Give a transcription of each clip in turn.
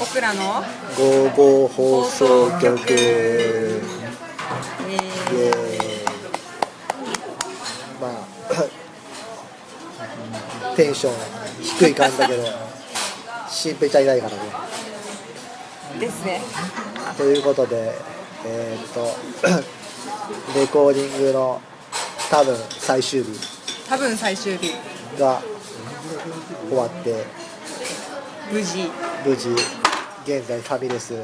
僕らの？午後放送局。まあテンション低い感じだけど新平ちゃんいないからね。ー、ですね。ということでえーっと レコーディングの多分最終日。多分最終日。が終わって無事。無事現在ファミレス。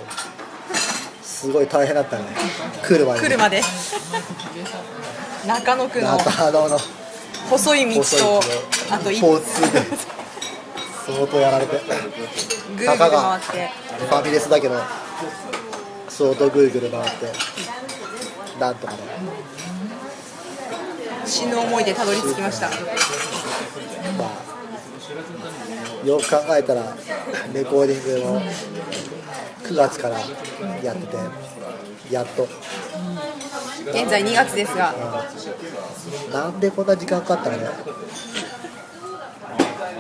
すごい大変だったね。来るまで。来るまで。中野区の中野の。細い道と道あとい交通で。相当やられて。ぐるぐる回って。ファミレスだけど相当ぐるぐる回って。なんとかね。死ぬ思いでたどり着きました。まあよく考えたらレコーディングの9月からやっててやっと。現在2月ですが。なんでこんな時間かかったのね。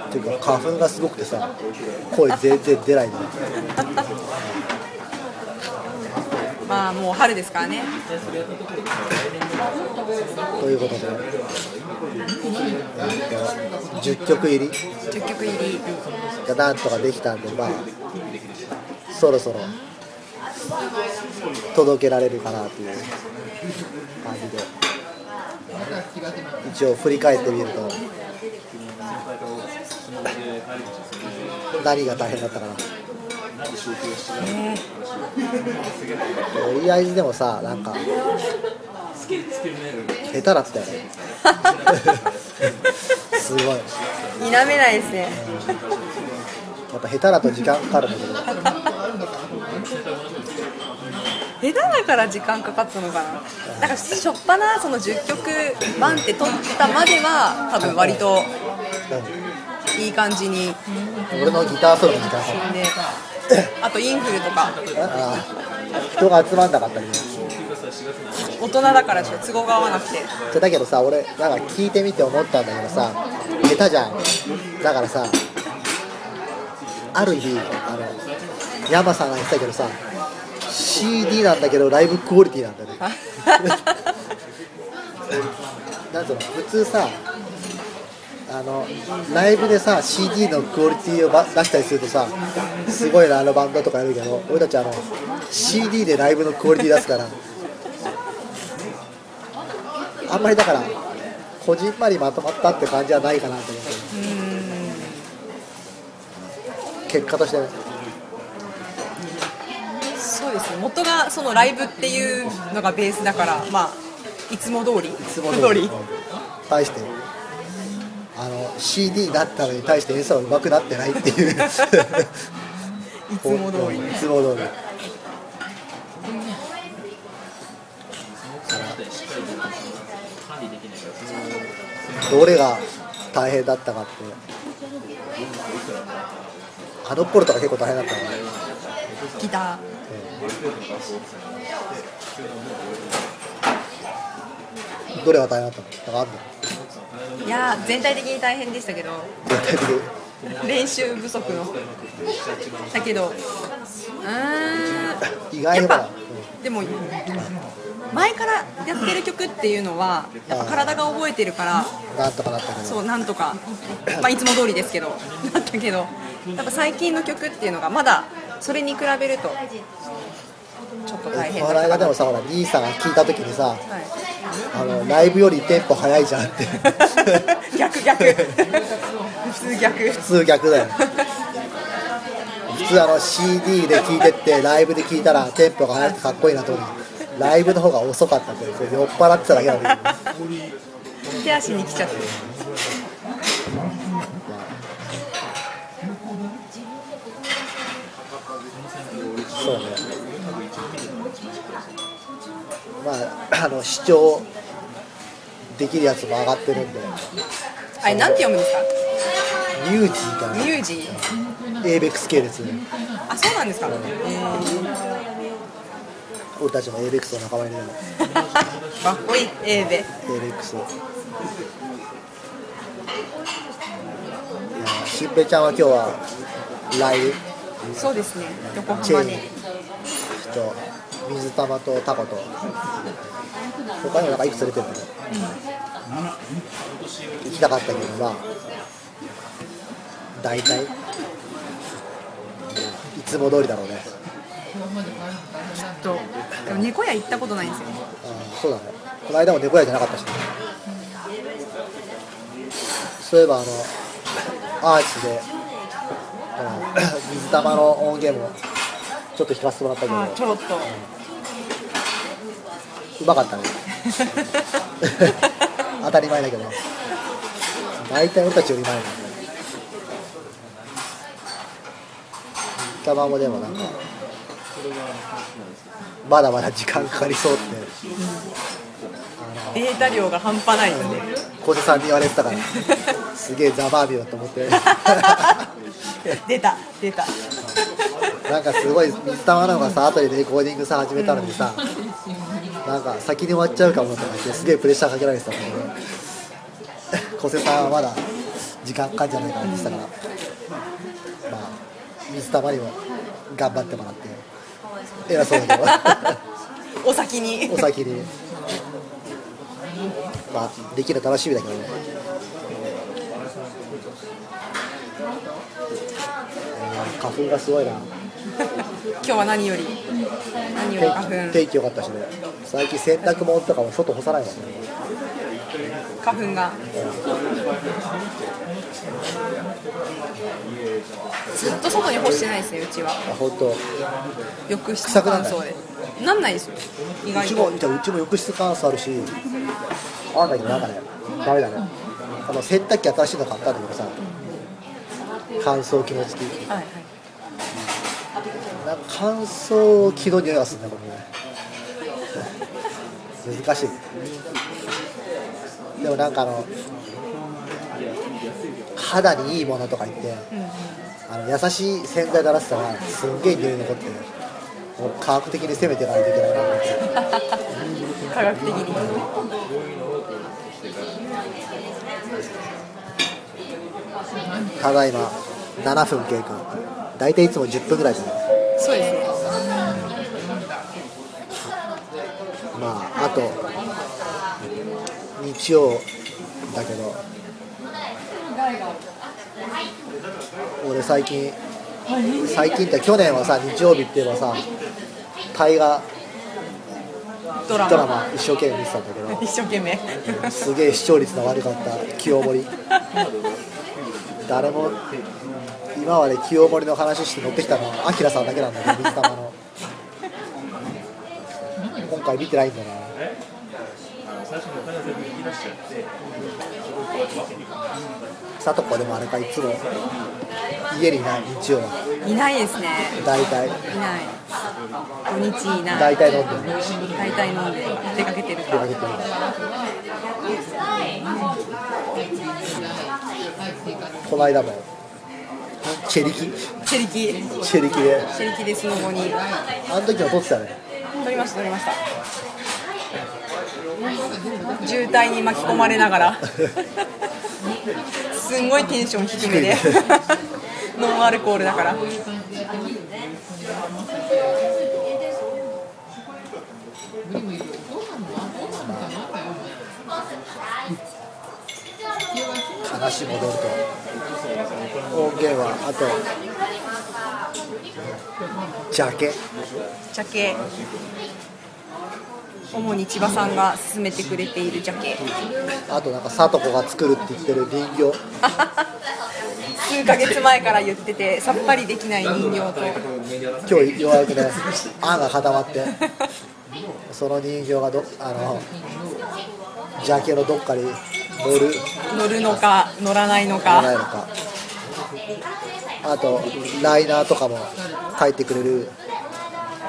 っていうか花粉がすごくてさ声全然出ないんだよまあもう春ですからねということで、えーと10曲入り。10曲入り。がなんとかできたんでまあそろそろ。届けられるかなという感じで。一応振り返ってみると。何が大変だったかな。とりあえずでもさなんか下手だったよね。すごい。や否めないですね。っぱ下手だと時間かかるんだけど下手だから時間かかったのかな。なんかしょっぱなその10曲バンって取ったまでは多分割といい感じに。俺のギターソロの時間かかるで。あとインフルとか。人が集まんなかったりね大人だからちょ都合が合わなくて。じゃだけどさ俺なんか聞いてみて思ったんだけどさ下手じゃん。だからさある日あの山さんが言ってたけどさ CD なんだけどライブクオリティなんだよね。なんつうの普通さあのライブでさ CD のクオリティをば出したりするとさすごいなあのバンドとかやるけど俺たちあの CD でライブのクオリティ出すからあんまりだからこじんまりまとまったって感じはないかなと思って。結果としてね。そうですね。元がそのライブっていうのがベースだからまあいつも通りいいつも通り。対してあの CD だったのに対して演奏が上手くなってないっていう。い ついつも通り。いつも通りどれが大変だったかって。あの頃とか結構大変だったの？ねギタどれが大変だったの？なんかあんいやー全体的に大変でしたけど。全体的に練習不足の。だけど。うーん。意外やっぱでも前からやってる曲っていうのはやっぱ体が覚えてるからうんなんとかなったけど。そうなんとか、まあ、いつも通りですけど なったけど。やっぱ最近の曲っていうのがまだそれに比べるとちょっと大変だこの間でもさほら兄さんが聞いた時にさはい。あのライブよりテンポ早いじゃんって。逆 逆。普通逆。普通逆だよ。普通あの CD で聴いてってライブで聴いたらテンポが速くてかっこいいなと思うライブの方が遅かったんで酔っ払ってただけなんだけど手足に来ちゃってそうね。まああの視聴できるやつも上がってるんで。あれなんて読むんですか？ミュージーかなミュージー。エイベックス系列あそうなんですか、え俺たちもベックスの仲間にいるー、かっこいい。A でエイベックス。ちゃんは今日はライブ。そうですね。横チェーン。浜にと水玉とタコと。他にもなんかいくつ出てるんだけど行きたかったけどまあ大体。いつも通りだろうねとでも猫屋行ったことないんですよあーそうだね。この間も猫屋じゃなかったしね。そういえばあのアーチであの水玉の音源もちょっと弾かせてもらったけど。あちょろっと。うまかったね。当たり前だけど。大体俺たちより前なんだね。たまもでもなんかまだまだ時間かかりそうって。データ量が半端ないんで。小瀬さんに言われてたから。すげえザバービーだと思って。出た出た。なんかすごい水玉なのがさ後でレコーディングさ始めたのにさなんか先に終わっちゃうかもとか言ってすげえプレッシャーかけられてたんだけど小瀬さんはまだ時間かかんじゃないかなって言ってたから。まあ水玉にも頑張ってもらって偉そうだけどお先に。お先に。まあできるの楽しみだけどね。えー花粉がすごいな。今日は何より。何より花粉。天気良かったしね。最近洗濯物とかも外干さないもんね。花粉がずっと外に干してないですねうちは。あ本当。浴室乾燥で。なんないですよ。意う外と。ちもじゃあうちも浴室乾燥あるしあんだけどなんかねダメだね。あの洗濯機新しいの買ったんだけどさ乾燥機能付き。はいはい。なん。か乾燥機の匂いがするんだこれね。難しい。でもなんかあの肌にいいものとか言ってあの優しい洗剤で洗ってたらすんげえ匂い残ってもう科学的に攻めていかないといけないなと思って。科学的に。ただいま7分経過。大体いつも10分ぐらいかな。そうですね。まああと日曜だけど俺最近最近って去年はさ日曜日って言えばさ大河ドラマ。ドラマ一生懸命見てたんだけど 一生懸命。すげえ視聴率の悪かった清盛。誰も今まで清盛の話して乗ってきたのはアキラさんだけなんだけど水玉の。今回見てないんだな。さとこでもあれかいつも家にいない日曜はいないですね。大体。いない。土日いない。大体飲んで。る大体飲んで出かけてる。出かけてる。この間も。チェリキ？チェリキ。チェリキで。チェリキでスノボに。あの時も撮ってたね。撮りました撮りました。渋滞に巻き込まれながら。すんごいテンション低めでノンアルコールだから。話戻ると。音源はあと。ジャケ。ジャケ。主に千葉さんが勧めてくれているジャケ。あとなんかさとこが作るって言ってる人形 数ヶ月前から言っててさっぱりできない人形と。今日ようやくね案が固まってその人形がどあのジャケのどっかに乗る。乗るのか乗らないの乗らないかのか。あとライナーとかも書いてくれる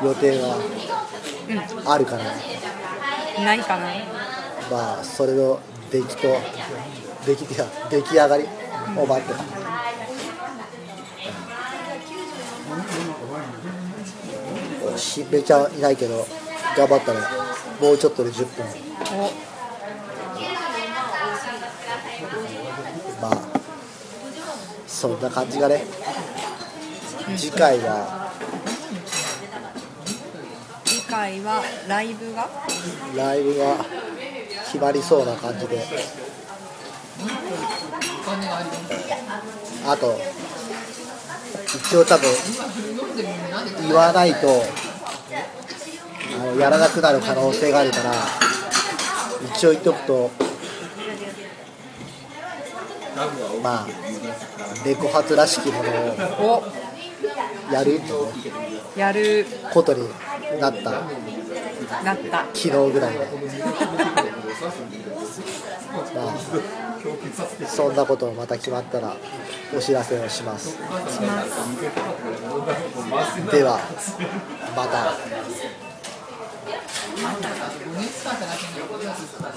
予定があるかな、ないかな。まあそれの出来と出来出来上がりを待ってしんべちゃんいないけど頑張ったらもうちょっとで10分。おまあそんな感じがね。次回は次回はライブが？ライブが決まりそうな感じで。あと一応多分言わないとあのやらなくなる可能性があるから一応言っとくとまあレコ発らしきものをおやる。やる。ことになった。なった。昨日ぐらいで。まあそんなこともまた決まったらお知らせをします。します。ではまた骨使ってないけどこれはすいません。